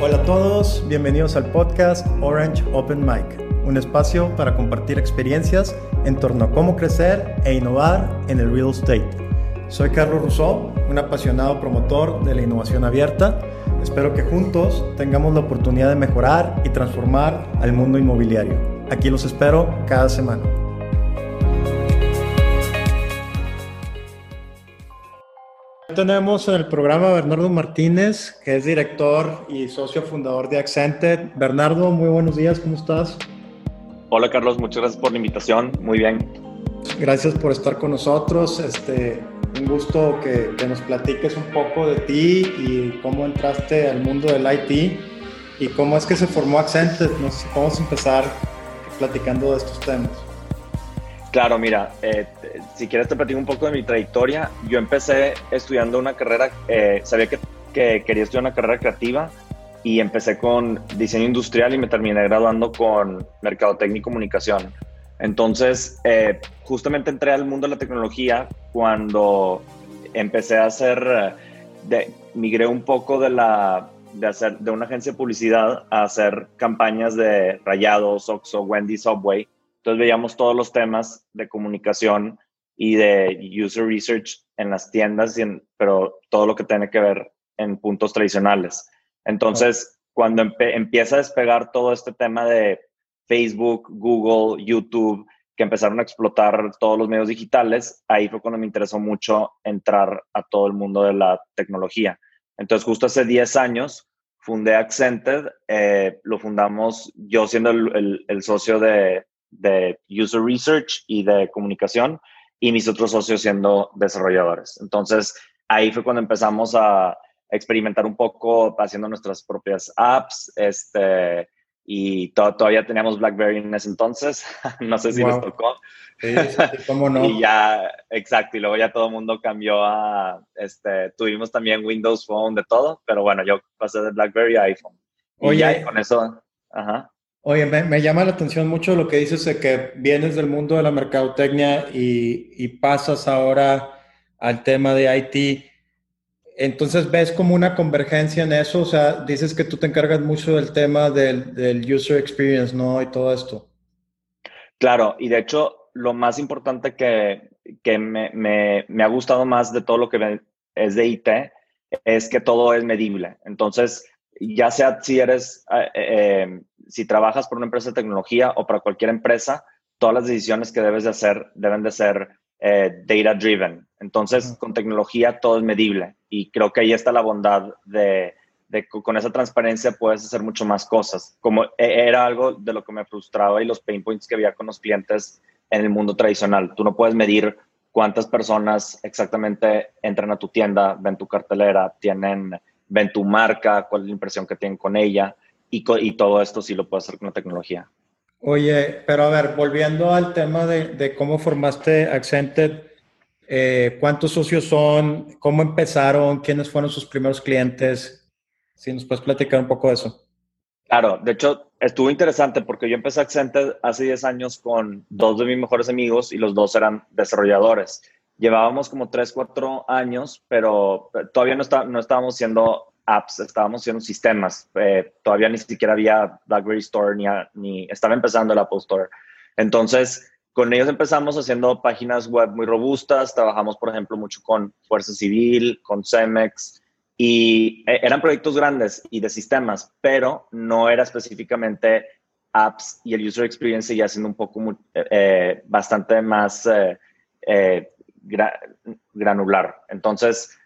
Hola a todos, bienvenidos al podcast Orange Open Mic, un espacio para compartir experiencias en torno a cómo crecer e innovar en el real estate. Soy Carlos Rousseau, un apasionado promotor de la innovación abierta. Espero que juntos tengamos la oportunidad de mejorar y transformar al mundo inmobiliario. Aquí los espero cada semana. Tenemos en el programa a Bernardo Martínez, que es director y socio fundador de Accented. Bernardo, muy buenos días, ¿cómo estás? Hola Carlos, muchas gracias por la invitación, muy bien. Gracias por estar con nosotros. Este, un gusto que, que nos platiques un poco de ti y cómo entraste al mundo del IT y cómo es que se formó Accented. Nos vamos a empezar platicando de estos temas. Claro, mira, eh, si quieres te platico un poco de mi trayectoria. Yo empecé estudiando una carrera, eh, sabía que, que, quería estudiar una carrera creativa y empecé con diseño industrial y me terminé graduando con mercadotecnia y comunicación. Entonces, eh, justamente entré al mundo de la tecnología cuando empecé a hacer, de, migré un poco de la de hacer de una agencia de publicidad a hacer campañas de Rayados, Oxxo, Wendy, Subway entonces veíamos todos los temas de comunicación y de user research en las tiendas, pero todo lo que tiene que ver en puntos tradicionales. Entonces, cuando empieza a despegar todo este tema de Facebook, Google, YouTube, que empezaron a explotar todos los medios digitales, ahí fue cuando me interesó mucho entrar a todo el mundo de la tecnología. Entonces, justo hace 10 años fundé Accented, eh, lo fundamos yo siendo el socio de, de user research y de comunicación y mis otros socios siendo desarrolladores. Entonces, ahí fue cuando empezamos a experimentar un poco haciendo nuestras propias apps, este, y todavía teníamos BlackBerry en ese entonces, no sé si les tocó. Sí, cómo no. y ya, exacto, y luego ya todo el mundo cambió a, este, tuvimos también Windows Phone, de todo, pero bueno, yo pasé de BlackBerry a iPhone. Y Oye, con eso, ajá. Oye, me, llama la atención mucho lo que dices de que vienes del mundo de la mercadotecnia y, pasas ahora al tema de IT. Entonces, ¿ves como una convergencia en eso? O sea, dices que tú te encargas mucho del tema del, user experience, ¿no? Y todo esto. Claro, y de hecho, lo más importante que, me, me, ha gustado más de todo lo que es de IT es que todo es medible. Entonces, ya sea si eres, eh, eh, si trabajas por una empresa de tecnología o para cualquier empresa, todas las decisiones que debes de hacer deben de ser eh, data driven. Entonces, con tecnología todo es medible y creo que ahí está la bondad de, de, con esa transparencia puedes hacer mucho más cosas. Como e, era algo de lo que me frustraba y los pain points que había con los clientes en el mundo tradicional. Tú no puedes medir cuántas personas exactamente entran a tu tienda, ven tu cartelera, tienen ven tu marca, cuál es la impresión que tienen con ella y, y todo esto sí lo puedes hacer con la tecnología. Oye, pero a ver, volviendo al tema de, de cómo formaste Accented, eh, ¿cuántos socios son? ¿Cómo empezaron? ¿Quiénes fueron sus primeros clientes? Si nos puedes platicar un poco de eso. Claro, de hecho, estuvo interesante porque yo empecé Accented hace 10 años con dos de mis mejores amigos y los dos eran desarrolladores llevábamos como 3, 4 años, pero todavía no, está, no estábamos haciendo apps, estábamos haciendo sistemas. Eh, todavía ni siquiera había BlackBerry Store, ni, ni estaba empezando el Apple Store. Entonces, con ellos empezamos haciendo páginas web muy robustas, trabajamos, por ejemplo, mucho con Fuerza Civil, con Cemex, y eh, eran proyectos grandes y de sistemas, pero no era específicamente apps y el user experience seguía siendo un poco, eh, bastante más granular. Entonces,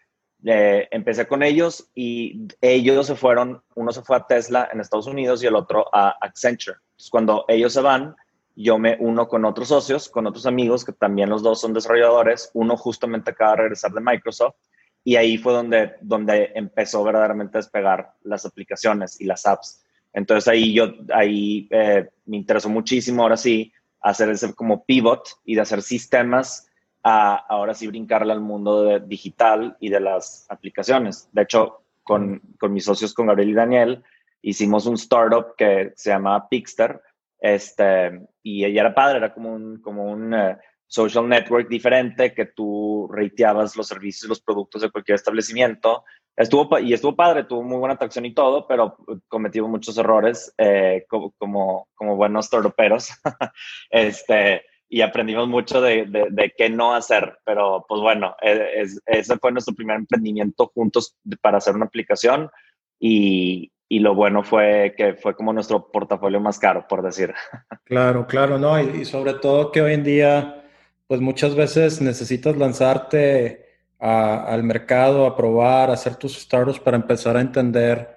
eh, empecé con ellos y ellos se fueron, uno se fue a Tesla en Estados Unidos y el otro a Accenture. Cuando ellos se van, yo me uno con otros socios, con otros amigos que también los dos son desarrolladores. Uno justamente acaba de regresar de Microsoft y ahí fue donde, donde empezó verdaderamente a despegar las aplicaciones y las apps. Entonces ahí yo, ahí eh, me interesó muchísimo ahora sí hacer ese como pivot y de hacer sistemas a ahora sí brincarle al mundo digital y de las aplicaciones. De hecho, con, con, mis socios, con Gabriel y Daniel, hicimos un startup que se llama Pixter, este, y ella era padre, era como un, como un eh, social network diferente que tú reiteabas los servicios, los productos de cualquier establecimiento estuvo, y estuvo padre, tuvo muy buena atracción y todo, pero cometimos muchos errores eh, como, como, como, buenos torperos. este, y aprendimos mucho de, de, qué no hacer, pero pues bueno, e, ese fue nuestro primer emprendimiento juntos para hacer una aplicación y, y, lo bueno fue que fue como nuestro portafolio más caro, por decir. Claro, claro, ¿no? Y, sobre todo que hoy en día, pues muchas veces necesitas lanzarte al mercado, a probar, a hacer tus startups para empezar a entender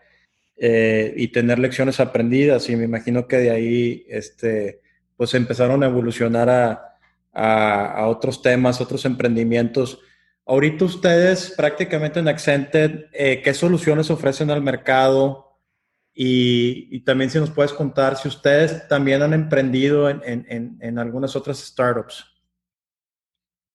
eh, y tener lecciones aprendidas. Y me imagino que de ahí, este pues empezaron a evolucionar a, otros temas, otros emprendimientos. Ahorita ustedes prácticamente en Accented, eh, ¿qué soluciones ofrecen al mercado? Y, también si nos puedes contar si ustedes también han emprendido en, algunas otras startups.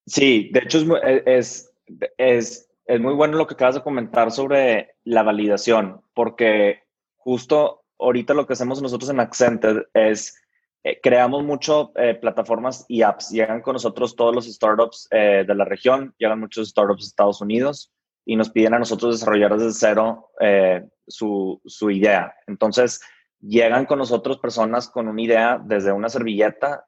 Sí, de hecho es, es, es, muy bueno lo que acabas de comentar sobre la validación, porque justo ahorita lo que hacemos nosotros en Accented es eh, creamos mucho eh, plataformas y apps. Llegan con nosotros todos los startups eh, de la región, llegan muchos startups de Estados Unidos y nos piden a nosotros desarrollar desde cero su, su, idea. Entonces, llegan con nosotros personas con una idea desde una servilleta,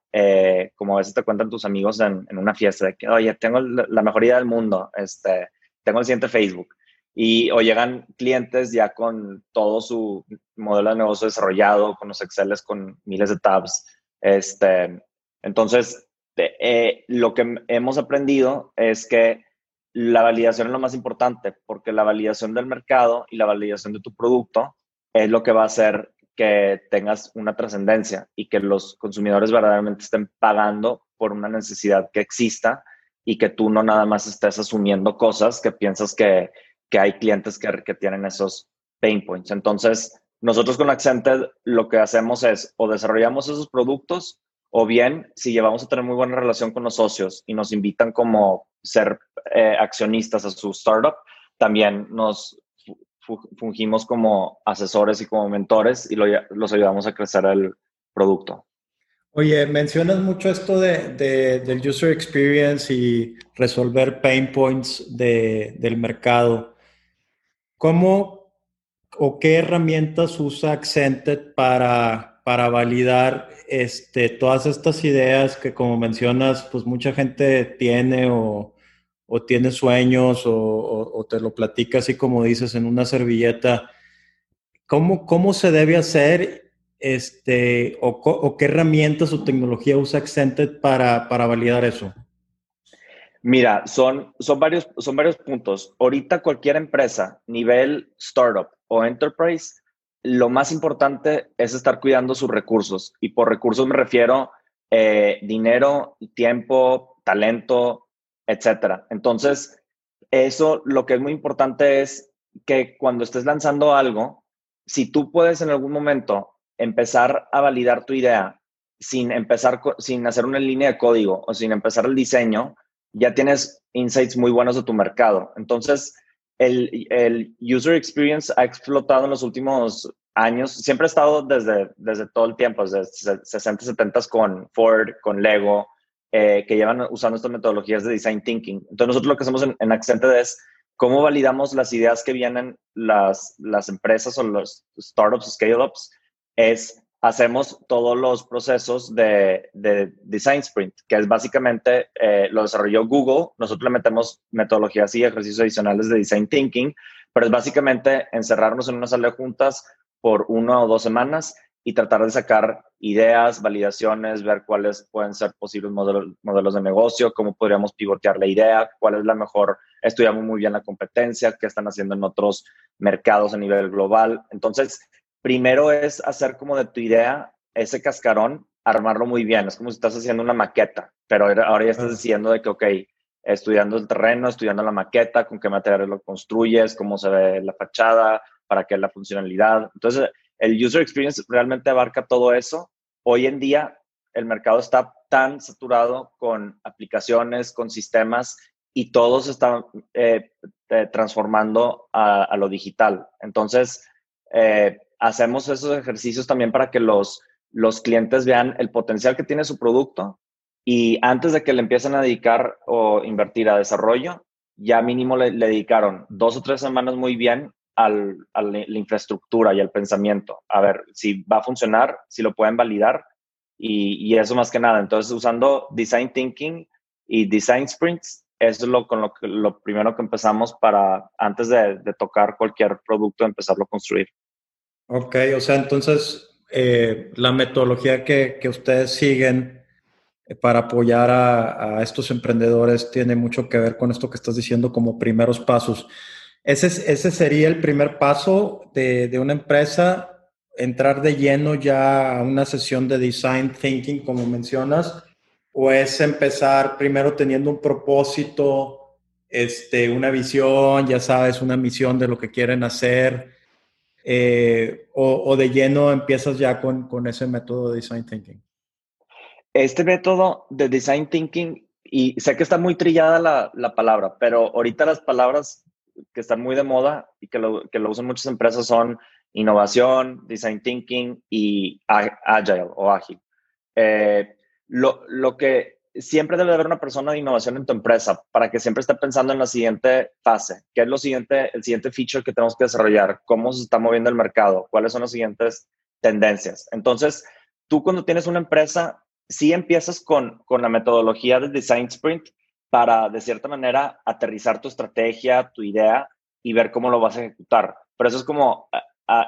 como a veces te cuentan tus amigos en, en, una fiesta, de que, oye, tengo la mejor idea del mundo, este, tengo el siguiente Facebook. Y o llegan clientes ya con todo su modelo de negocio desarrollado, con los Exceles con miles de tabs. Este, entonces, eh, lo que hemos aprendido es que la validación es lo más importante, porque la validación del mercado y la validación de tu producto es lo que va a hacer que tengas una trascendencia y que los consumidores verdaderamente estén pagando por una necesidad que exista y que tú no nada más estés asumiendo cosas que piensas que, que hay clientes que, tienen esos pain points. Entonces, nosotros con Accented lo que hacemos es o desarrollamos esos productos o bien si llevamos a tener muy buena relación con los socios y nos invitan como ser eh, accionistas a su startup, también nos fungimos como asesores y como mentores y los ayudamos a crecer el producto. Oye, mencionas mucho esto de, del user experience y resolver pain points de, del mercado. ¿Cómo o qué herramientas usa Accented para, para validar este, todas estas ideas que, como mencionas, pues mucha gente tiene o, tiene sueños o, te lo platica así como dices en una servilleta? ¿Cómo, cómo se debe hacer este, o, qué herramientas o tecnología usa Accented para, para validar eso? Mira, son, son, varios, son varios puntos. Ahorita cualquier empresa, nivel startup o enterprise, lo más importante es estar cuidando sus recursos. Y por recursos me refiero eh, dinero, tiempo, talento, etcétera. Entonces, eso lo que es muy importante es que cuando estés lanzando algo, si tú puedes en algún momento empezar a validar tu idea sin empezar, sin hacer una línea de código o sin empezar el diseño, ya tienes insights muy buenos de tu mercado. Entonces, el, el, user experience ha explotado en los últimos años. Siempre ha estado desde, desde todo el tiempo, desde 60, 70 con Ford, con Lego, eh, que llevan usando estas metodologías de design thinking. Entonces, nosotros lo que hacemos en, en Accented es cómo validamos las ideas que vienen las, las empresas o los startups, scale-ups, es hacemos todos los procesos de, Design Sprint, que es básicamente eh, lo desarrolló Google. Nosotros le metemos metodologías y ejercicios adicionales de Design Thinking, pero es básicamente encerrarnos en una sala de juntas por una o dos semanas y tratar de sacar ideas, validaciones, ver cuáles pueden ser posibles modelos, modelos de negocio, cómo podríamos pivotear la idea, cuál es la mejor, estudiamos muy bien la competencia, qué están haciendo en otros mercados a nivel global. Entonces, primero es hacer como de tu idea ese cascarón, armarlo muy bien. Es como si estás haciendo una maqueta, pero ahora ya estás diciendo de que, ok, estudiando el terreno, estudiando la maqueta, con qué materiales lo construyes, cómo se ve la fachada, para qué la funcionalidad. Entonces, el user experience realmente abarca todo eso. Hoy en día, el mercado está tan saturado con aplicaciones, con sistemas, y todos están eh, eh, transformando a, a, lo digital. Entonces, eh, hacemos esos ejercicios también para que los, los clientes vean el potencial que tiene su producto y antes de que le empiecen a dedicar o invertir a desarrollo, ya mínimo le, dedicaron dos o tres semanas muy bien al, a la, infraestructura y al pensamiento. A ver si va a funcionar, si lo pueden validar y, eso más que nada. Entonces, usando Design Thinking y Design Sprints, eso es lo, con lo, lo primero que empezamos para, antes de, tocar cualquier producto, empezarlo a construir. Ok, o sea, entonces eh, la metodología que, que ustedes siguen para apoyar a, estos emprendedores tiene mucho que ver con esto que estás diciendo como primeros pasos. Ese, ese sería el primer paso de, de, una empresa, entrar de lleno ya a una sesión de design thinking, como mencionas, o es empezar primero teniendo un propósito, este, una visión, ya sabes, una misión de lo que quieren hacer, eh, o, de lleno empiezas ya con, con ese método de design thinking este método de design thinking, y sé que está muy trillada la, la, palabra, pero ahorita las palabras que están muy de moda y que lo, que lo usan muchas empresas son innovación, design thinking y agile o ágil. Eh, lo, lo, que siempre debe haber una persona de innovación en tu empresa para que siempre esté pensando en la siguiente fase, qué es lo siguiente, el siguiente feature que tenemos que desarrollar, cómo se está moviendo el mercado, cuáles son las siguientes tendencias. Entonces, tú cuando tienes una empresa, si empiezas con, con la metodología del Design Sprint para, de cierta manera, aterrizar tu estrategia, tu idea y ver cómo lo vas a ejecutar. Pero eso es como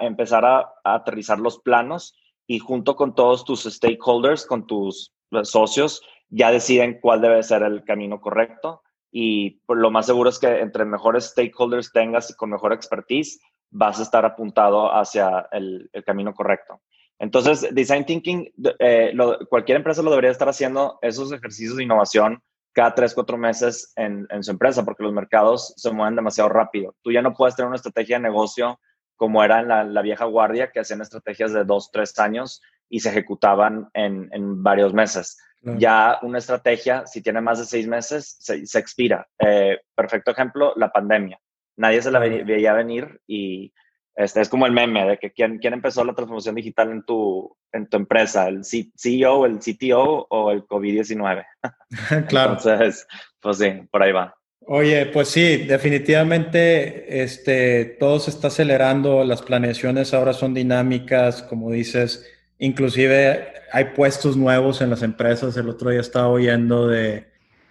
empezar a, aterrizar los planos y junto con todos tus stakeholders, con tus socios, ya deciden cuál debe ser el camino correcto. Y lo más seguro es que entre mejores stakeholders tengas y con mejor expertise, vas a estar apuntado hacia el, el camino correcto. Entonces, Design Thinking, eh, cualquier empresa lo debería estar haciendo esos ejercicios de innovación cada tres, cuatro meses en, su empresa, porque los mercados se mueven demasiado rápido. Tú ya no puedes tener una estrategia de negocio como era en la, vieja guardia, que hacían estrategias de dos, tres años y se ejecutaban en, varios meses. Ya una estrategia, si tiene más de seis meses, se, expira. Eh, perfecto ejemplo, la pandemia. Nadie se la veía venir y este, es como el meme de que quién, quién empezó la transformación digital en tu, en tu empresa, el CEO, el CTO o el COVID-19. claro. Entonces, pues sí, por ahí va. Oye, pues sí, definitivamente este, todo se está acelerando, las planeaciones ahora son dinámicas, como dices, inclusive hay puestos nuevos en las empresas. El otro día estaba oyendo de,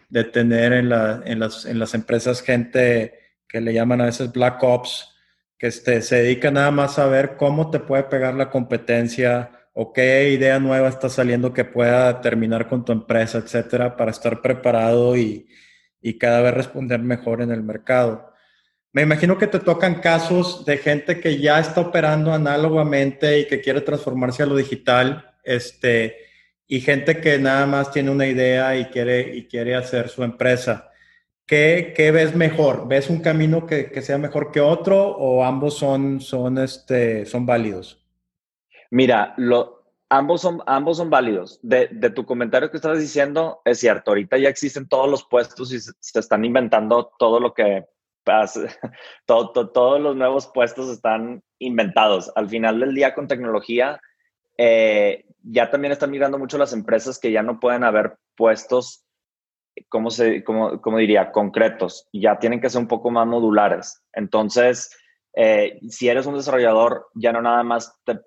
de tener en, la, en, las, en las empresas gente que le llaman a veces Black Ops, que este, se dedica nada más a ver cómo te puede pegar la competencia o qué idea nueva está saliendo que pueda terminar con tu empresa, etcétera, para estar preparado y, y cada vez responder mejor en el mercado. Me imagino que te tocan casos de gente que ya está operando análogamente y que quiere transformarse a lo digital, este, y gente que nada más tiene una idea y quiere, y quiere hacer su empresa. ¿Qué, ¿Qué, ves mejor? ¿Ves un camino que, que, sea mejor que otro o ambos son, son, este, son válidos? Mira, lo, ambos, son, ambos son válidos. De, de, tu comentario que estabas diciendo, es cierto, ahorita ya existen todos los puestos y se, están inventando todo lo que pasa, todo, todos los nuevos puestos están inventados. Al final del día con tecnología, eh, ya también están mirando mucho las empresas que ya no pueden haber puestos ¿cómo, se, cómo, cómo diría? Concretos. Ya tienen que ser un poco más modulares. Entonces, eh, si eres un desarrollador, ya no nada más te,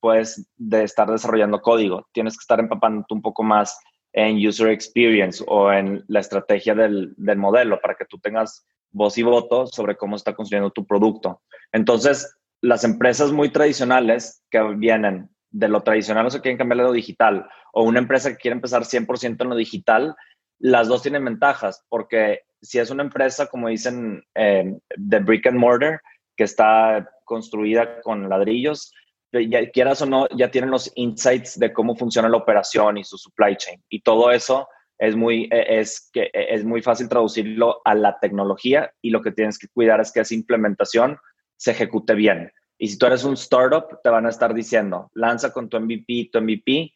puedes de estar desarrollando código. Tienes que estar empapando un poco más en user experience o en la estrategia del, del modelo para que tú tengas voz y voto sobre cómo está construyendo tu producto. Entonces, las empresas muy tradicionales que vienen de lo tradicional o se quieren cambiar a lo digital, o una empresa que quiere empezar 100% en lo digital, las dos tienen ventajas, porque si es una empresa, como dicen, eh, de brick and mortar, que está construida con ladrillos, ya, quieras o no, ya tienen los insights de cómo funciona la operación y su supply chain. Y todo eso es muy, e, es, que, e, es muy fácil traducirlo a la tecnología y lo que tienes que cuidar es que esa implementación se ejecute bien. Y si tú eres un startup, te van a estar diciendo, lanza con tu MVP, tu MVP,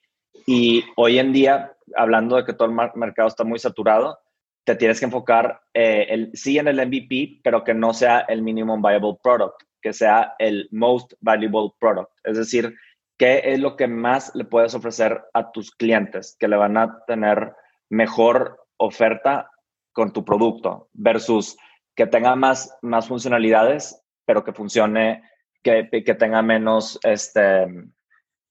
y hoy en día, hablando de que todo el mercado está muy saturado, te tienes que enfocar eh, el, sí en el MVP, pero que no sea el minimum viable product, que sea el most valuable product. Es decir, ¿qué es lo que más le puedes ofrecer a tus clientes que le van a tener mejor oferta con tu producto versus que tenga más, más funcionalidades, pero que funcione, que, que tenga menos, este,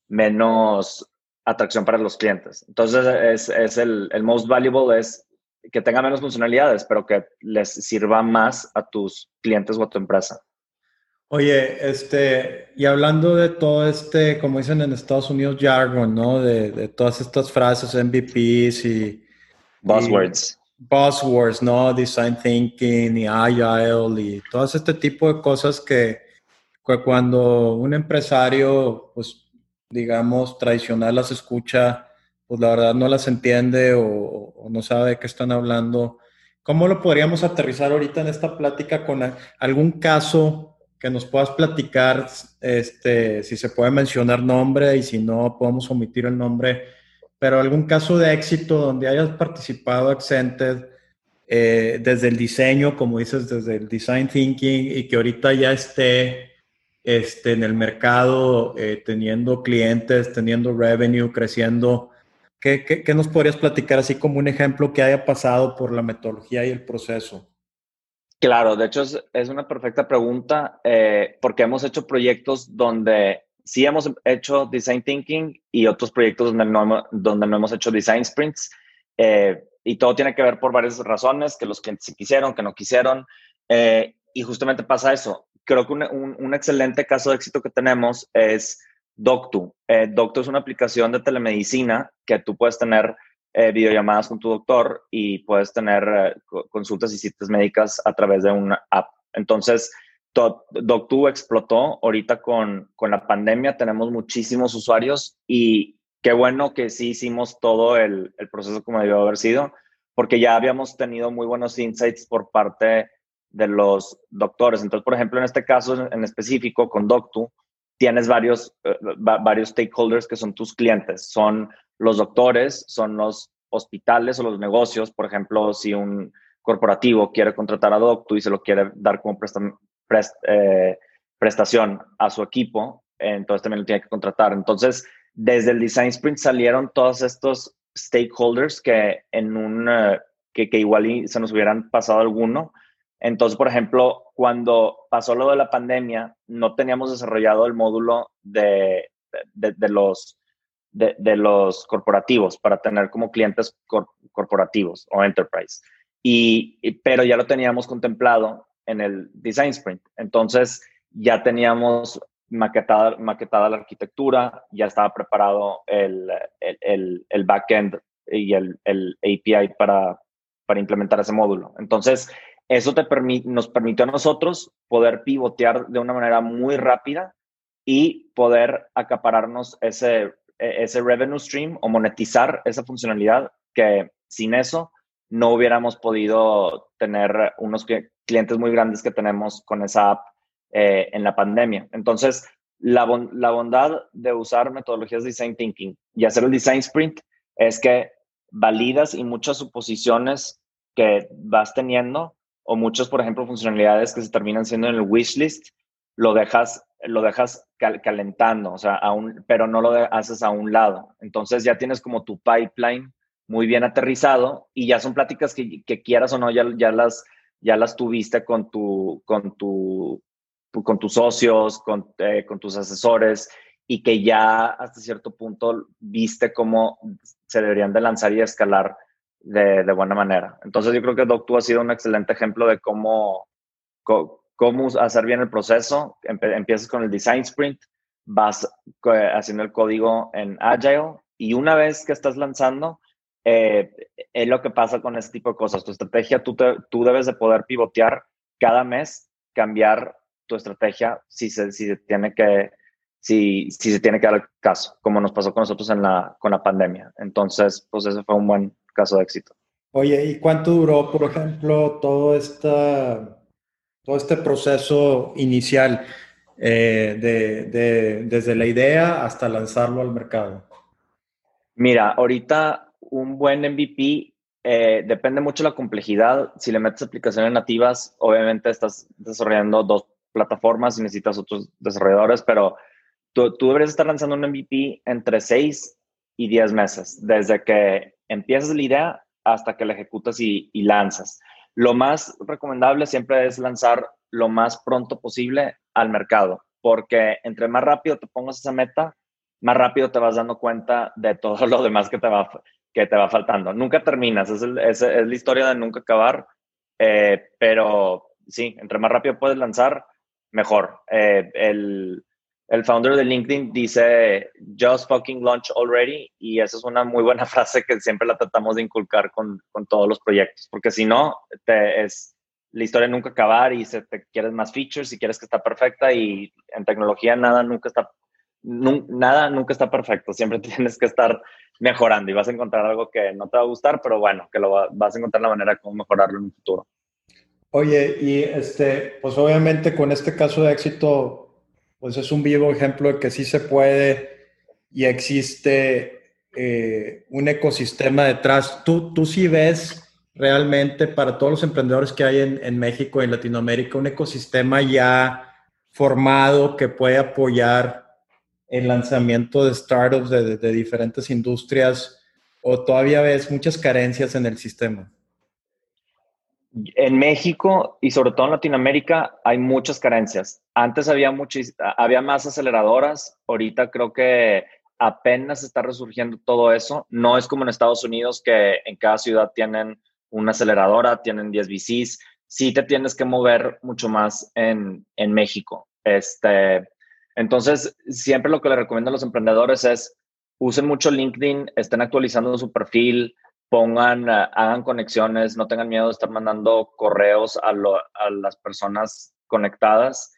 menos atracción para los clientes. Entonces, es, es el, el most valuable es que tenga menos funcionalidades, pero que les sirva más a tus clientes o a tu empresa. Oye, este, y hablando de todo este, como dicen en Estados Unidos, jargon, ¿no? De, de todas estas frases, MVPs y... Buzzwords. buzzwords, ¿no? Design thinking y agile y todo este tipo de cosas que, que cuando un empresario, pues, digamos, tradicional las escucha, pues la verdad no las entiende o, no sabe de qué están hablando. ¿Cómo lo podríamos aterrizar ahorita en esta plática con algún caso que nos puedas platicar, este, si se puede mencionar nombre y si no, podemos omitir el nombre, pero algún caso de éxito donde hayas participado Accented eh, desde el diseño, como dices, desde el design thinking y que ahorita ya esté este, en el mercado eh, teniendo clientes, teniendo revenue, creciendo. ¿Qué, qué, qué nos podrías platicar así como un ejemplo que haya pasado por la metodología y el proceso? Claro, de hecho es, una perfecta pregunta eh, porque hemos hecho proyectos donde sí hemos hecho design thinking y otros proyectos donde no, donde no hemos hecho design sprints eh, y todo tiene que ver por varias razones, que los clientes quisieron, que no quisieron eh, y justamente pasa eso. Creo que un, un, excelente caso de éxito que tenemos es Doctu. Doctu es una aplicación de telemedicina que tú puedes tener eh, videollamadas con tu doctor y puedes tener eh, consultas y citas médicas a través de una app. Entonces, Doctu explotó ahorita con, con la pandemia, tenemos muchísimos usuarios y qué bueno que sí hicimos todo el, el proceso como debió haber sido, porque ya habíamos tenido muy buenos insights por parte de los doctores. Entonces, por ejemplo, en este caso en específico con Doctu, tienes varios, eh, varios stakeholders que son tus clientes. Son los doctores, son los hospitales o los negocios. Por ejemplo, si un corporativo quiere contratar a Doctu y se lo quiere dar como eh, prestación a su equipo, entonces también lo tiene que contratar. Entonces, desde el Design Sprint salieron todos estos stakeholders que en un, eh, que, que igual se nos hubieran pasado alguno. Entonces, por ejemplo, cuando pasó lo de la pandemia, no teníamos desarrollado el módulo de, de los de, los corporativos para tener como clientes corporativos o enterprise. Y, pero ya lo teníamos contemplado en el design sprint. Entonces ya teníamos maquetada, maquetada la arquitectura, ya estaba preparado el, el, el, backend y el, el API para, para implementar ese módulo. Entonces, eso te nos permitió a nosotros poder pivotear de una manera muy rápida y poder acapararnos ese ese revenue stream o monetizar esa funcionalidad que sin eso no hubiéramos podido tener unos clientes muy grandes que tenemos con esa app eh, en la pandemia. Entonces, la, la bondad de usar metodologías de design thinking y hacer el design sprint es que validas y muchas suposiciones que vas teniendo o muchas, por ejemplo, funcionalidades que se terminan siendo en el wish list, lo dejas lo dejas calentando, o sea, aún, pero no lo haces a un lado. Entonces ya tienes como tu pipeline muy bien aterrizado y ya son pláticas que, quieras o no, ya, ya, las, ya las tuviste con, tu, con, tu, con tus socios, con, eh, con tus asesores y que ya hasta cierto punto viste cómo se deberían de lanzar y escalar de, de buena manera. Entonces yo creo que Doctu ha sido un excelente ejemplo de cómo, cómo hacer bien el proceso. empiezas con el design sprint, vas haciendo el código en Agile y una vez que estás lanzando, eh, es lo que pasa con este tipo de cosas. Tu estrategia, tú, tú debes de poder pivotear cada mes, cambiar tu estrategia si se, si se tiene que si, si se tiene que dar el caso, como nos pasó con nosotros en la, con la pandemia. Entonces, pues ese fue un buen caso de éxito. Oye, ¿y cuánto duró, por ejemplo, todo esta todo este proceso inicial, eh, de, desde la idea hasta lanzarlo al mercado? Mira, ahorita un buen MVP eh, depende mucho de la complejidad. Si le metes aplicaciones nativas, obviamente estás desarrollando dos plataformas y necesitas otros desarrolladores, pero tú, tú deberías estar lanzando un MVP entre 6 y 10 meses, desde que empiezas la idea hasta que la ejecutas y, lanzas. lo más recomendable siempre es lanzar lo más pronto posible al mercado, porque entre más rápido te pongas esa meta, más rápido te vas dando cuenta de todo lo demás que te va, que te va faltando. Nunca terminas, es, es, la historia de nunca acabar, eh, pero sí, entre más rápido puedes lanzar, mejor. Eh, el, el founder de LinkedIn dice, just fucking launch already, y esa es una muy buena frase que siempre la tratamos de inculcar con, con todos los proyectos, porque si no, te, es la historia nunca acabar y se te quieres más features y quieres que está perfecta y en tecnología nada nunca está nada nunca está perfecto, siempre tienes que estar mejorando y vas a encontrar algo que no te va a gustar, pero bueno, que lo vas a encontrar la manera de cómo mejorarlo en un futuro. Oye, y este, pues obviamente con este caso de éxito, pues es un vivo ejemplo de que sí se puede y existe eh, un ecosistema detrás. ¿Tú, tú sí ves realmente para todos los emprendedores que hay en, en México y en Latinoamérica un ecosistema ya formado que puede apoyar el lanzamiento de startups de, de, diferentes industrias o todavía ves muchas carencias en el sistema? En México y sobre todo en Latinoamérica hay muchas carencias. Antes había, había más aceleradoras, ahorita creo que apenas está resurgiendo todo eso. No es como en Estados Unidos que en cada ciudad tienen una aceleradora, tienen 10 VCs. Sí te tienes que mover mucho más en, en México. Este, entonces, siempre lo que le recomiendo a los emprendedores es usen mucho LinkedIn, estén actualizando su perfil, pongan, eh, hagan conexiones, no tengan miedo de estar mandando correos a, las personas conectadas.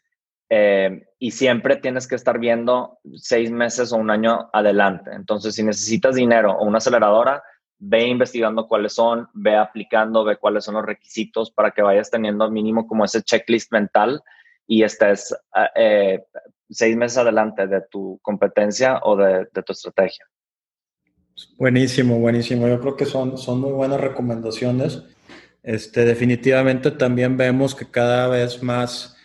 Eh, y siempre tienes que estar viendo seis meses o un año adelante. Entonces, si necesitas dinero o una aceleradora, ve investigando cuáles son, ve aplicando, ve cuáles son los requisitos para que vayas teniendo mínimo como ese checklist mental y estés eh, seis meses adelante de tu competencia o de, tu estrategia. Buenísimo, buenísimo. Yo creo que son, son muy buenas recomendaciones. Este, definitivamente también vemos que cada vez más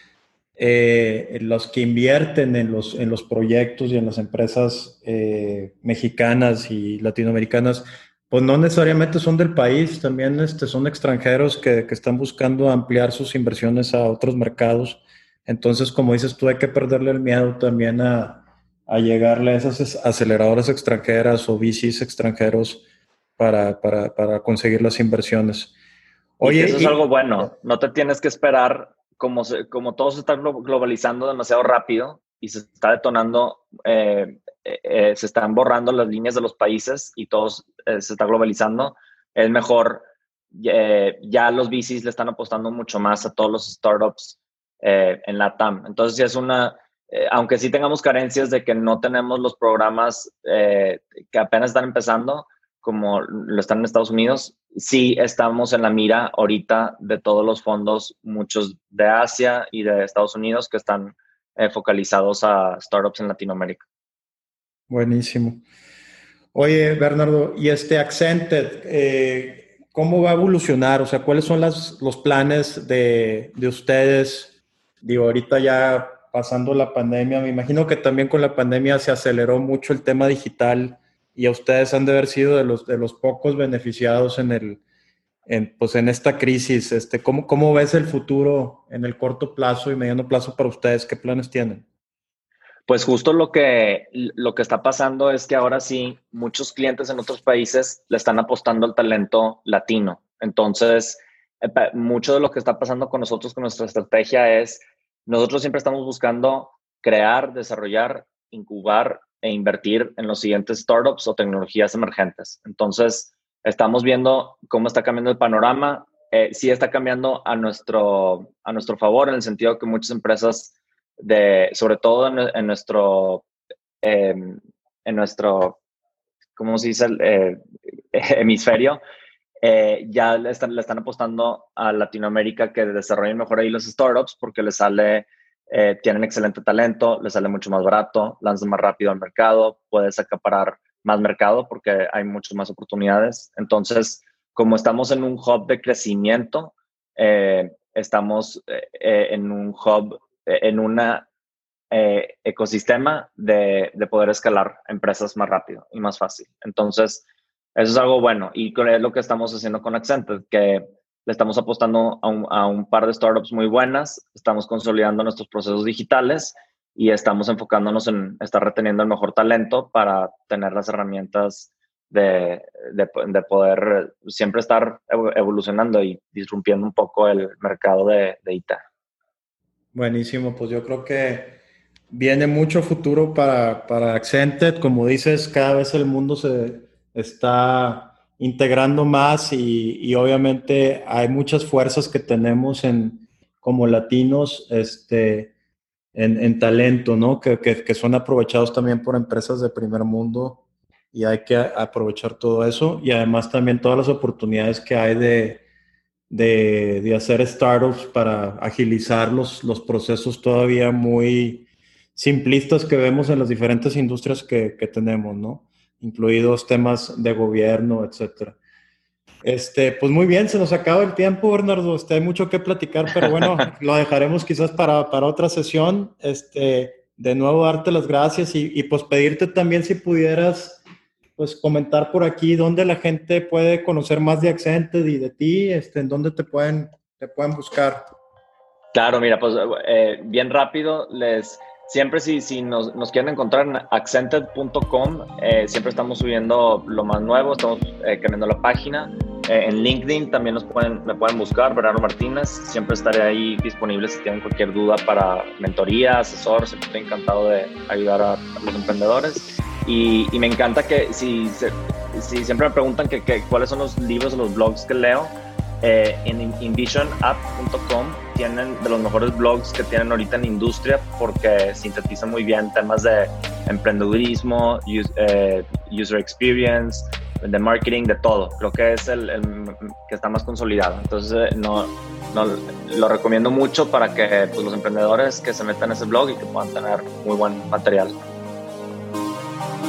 eh, los que invierten en los, en los proyectos y en las empresas eh, mexicanas y latinoamericanas, pues no necesariamente son del país, también este, son extranjeros que, que están buscando ampliar sus inversiones a otros mercados. Entonces, como dices tú, hay que perderle el miedo también a, a llegarle a esas aceleradoras extranjeras o VCs extranjeros para, para, para conseguir las inversiones. Oye, eso es algo bueno. No te tienes que esperar, como, como todo se está globalizando demasiado rápido y se está detonando, eh, eh, eh, se están borrando las líneas de los países y todo se está globalizando. Es mejor, ya los VCs le están apostando mucho más a todos los startups eh, en la TAM. Entonces, es una, eh, aunque sí tengamos carencias de que no tenemos los programas eh, que apenas están empezando, como lo están en Estados Unidos, sí estamos en la mira ahorita de todos los fondos, muchos de Asia y de Estados Unidos que están focalizados a startups en Latinoamérica. Buenísimo. Oye, Bernardo, y este Accented, ¿cómo va a evolucionar? O sea, ¿cuáles son los planes de, de ustedes digo, ahorita ya pasando la pandemia, me imagino que también con la pandemia se aceleró mucho el tema digital y a ustedes han de haber sido de los, de los pocos beneficiados en, el, en, pues en esta crisis. Este, ¿cómo, ¿Cómo ves el futuro en el corto plazo y mediano plazo para ustedes? ¿Qué planes tienen? Pues justo lo que, lo que está pasando es que ahora sí, muchos clientes en otros países le están apostando al talento latino. Entonces, mucho de lo que está pasando con nosotros, con nuestra estrategia es nosotros siempre estamos buscando crear, desarrollar, incubar e invertir en los siguientes startups o tecnologías emergentes. Entonces, estamos viendo cómo está cambiando el panorama. Eh, sí está cambiando a nuestro, a nuestro favor en el sentido que muchas empresas, de, sobre todo en, nuestro, em, en nuestro, ¿cómo se dice? Eh, hemisferio, eh, ya le están, le están apostando a Latinoamérica que desarrollen mejor ahí los startups porque les sale, eh, tienen excelente talento, les sale mucho más barato, lanzan más rápido al mercado, puedes acaparar más mercado porque hay muchas más oportunidades. Entonces, como estamos en un hub de crecimiento, eh, estamos en un hub, en un ecosistema de, de poder escalar empresas más rápido y más fácil. Entonces, eso es algo bueno y es lo que estamos haciendo con Accented, que le estamos apostando a un, a un par de startups muy buenas, estamos consolidando nuestros procesos digitales y estamos enfocándonos en estar reteniendo el mejor talento para tener las herramientas de, de, poder siempre estar evolucionando y disrumpiendo un poco el mercado de, de IT. Buenísimo, pues yo creo que viene mucho futuro para, para Accented. Como dices, cada vez el mundo se está integrando más y, y, obviamente hay muchas fuerzas que tenemos en, como latinos este, en, en talento, ¿no? Que, que, que, son aprovechados también por empresas de primer mundo y hay que aprovechar todo eso y además también todas las oportunidades que hay de, de, de hacer startups para agilizar los, los procesos todavía muy simplistas que vemos en las diferentes industrias que, que tenemos, ¿no? Incluidos temas de gobierno, etcétera. Este, pues muy bien, se nos acaba el tiempo, Bernardo. Este, hay mucho que platicar, pero bueno, lo dejaremos quizás para, para, otra sesión. Este, de nuevo, darte las gracias y, y, pues pedirte también si pudieras pues comentar por aquí dónde la gente puede conocer más de Accented y de ti, este, en dónde te pueden, te pueden buscar. Claro, mira, pues eh, bien rápido, les Siempre si, si nos, quieren encontrar en accented.com, eh, siempre estamos subiendo lo más nuevo, estamos eh, cambiando la página. Eh, en LinkedIn también nos pueden, me pueden buscar, Bernardo Martínez. Siempre estaré ahí disponible si tienen cualquier duda para mentoría, asesor. Siempre estoy encantado de ayudar a, los emprendedores. Y, y, me encanta que si, si siempre me preguntan que, que, cuáles son los libros o los blogs que leo, eh, en invisionapp.com tienen de los mejores blogs que tienen ahorita en industria porque sintetizan muy bien temas de emprendedurismo, eh, user experience, de marketing, de todo. Creo que es el, que está más consolidado. Entonces, eh, no, no, lo recomiendo mucho para que pues, los emprendedores que se metan en ese blog y que puedan tener muy buen material.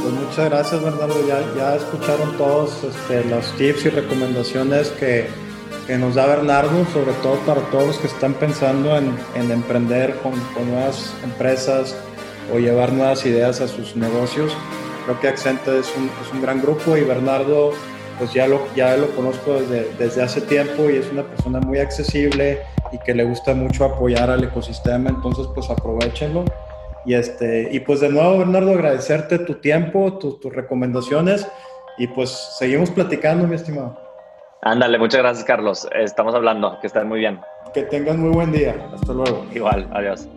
Pues muchas gracias, Bernardo. Ya, ya escucharon todos este, los tips y recomendaciones que que nos da Bernardo, sobre todo para todos los que están pensando en, en emprender con, con, nuevas empresas o llevar nuevas ideas a sus negocios. Creo que Accente es un, es un gran grupo y Bernardo, pues ya lo, ya lo conozco desde, desde hace tiempo y es una persona muy accesible y que le gusta mucho apoyar al ecosistema, entonces pues aprovechenlo. Y, este, y pues de nuevo, Bernardo, agradecerte tu tiempo, tus recomendaciones y pues seguimos platicando, mi estimado. Ándale, muchas gracias, Carlos. Estamos hablando. Que estén muy bien. Que tengan muy buen día. Hasta luego. Igual, adiós.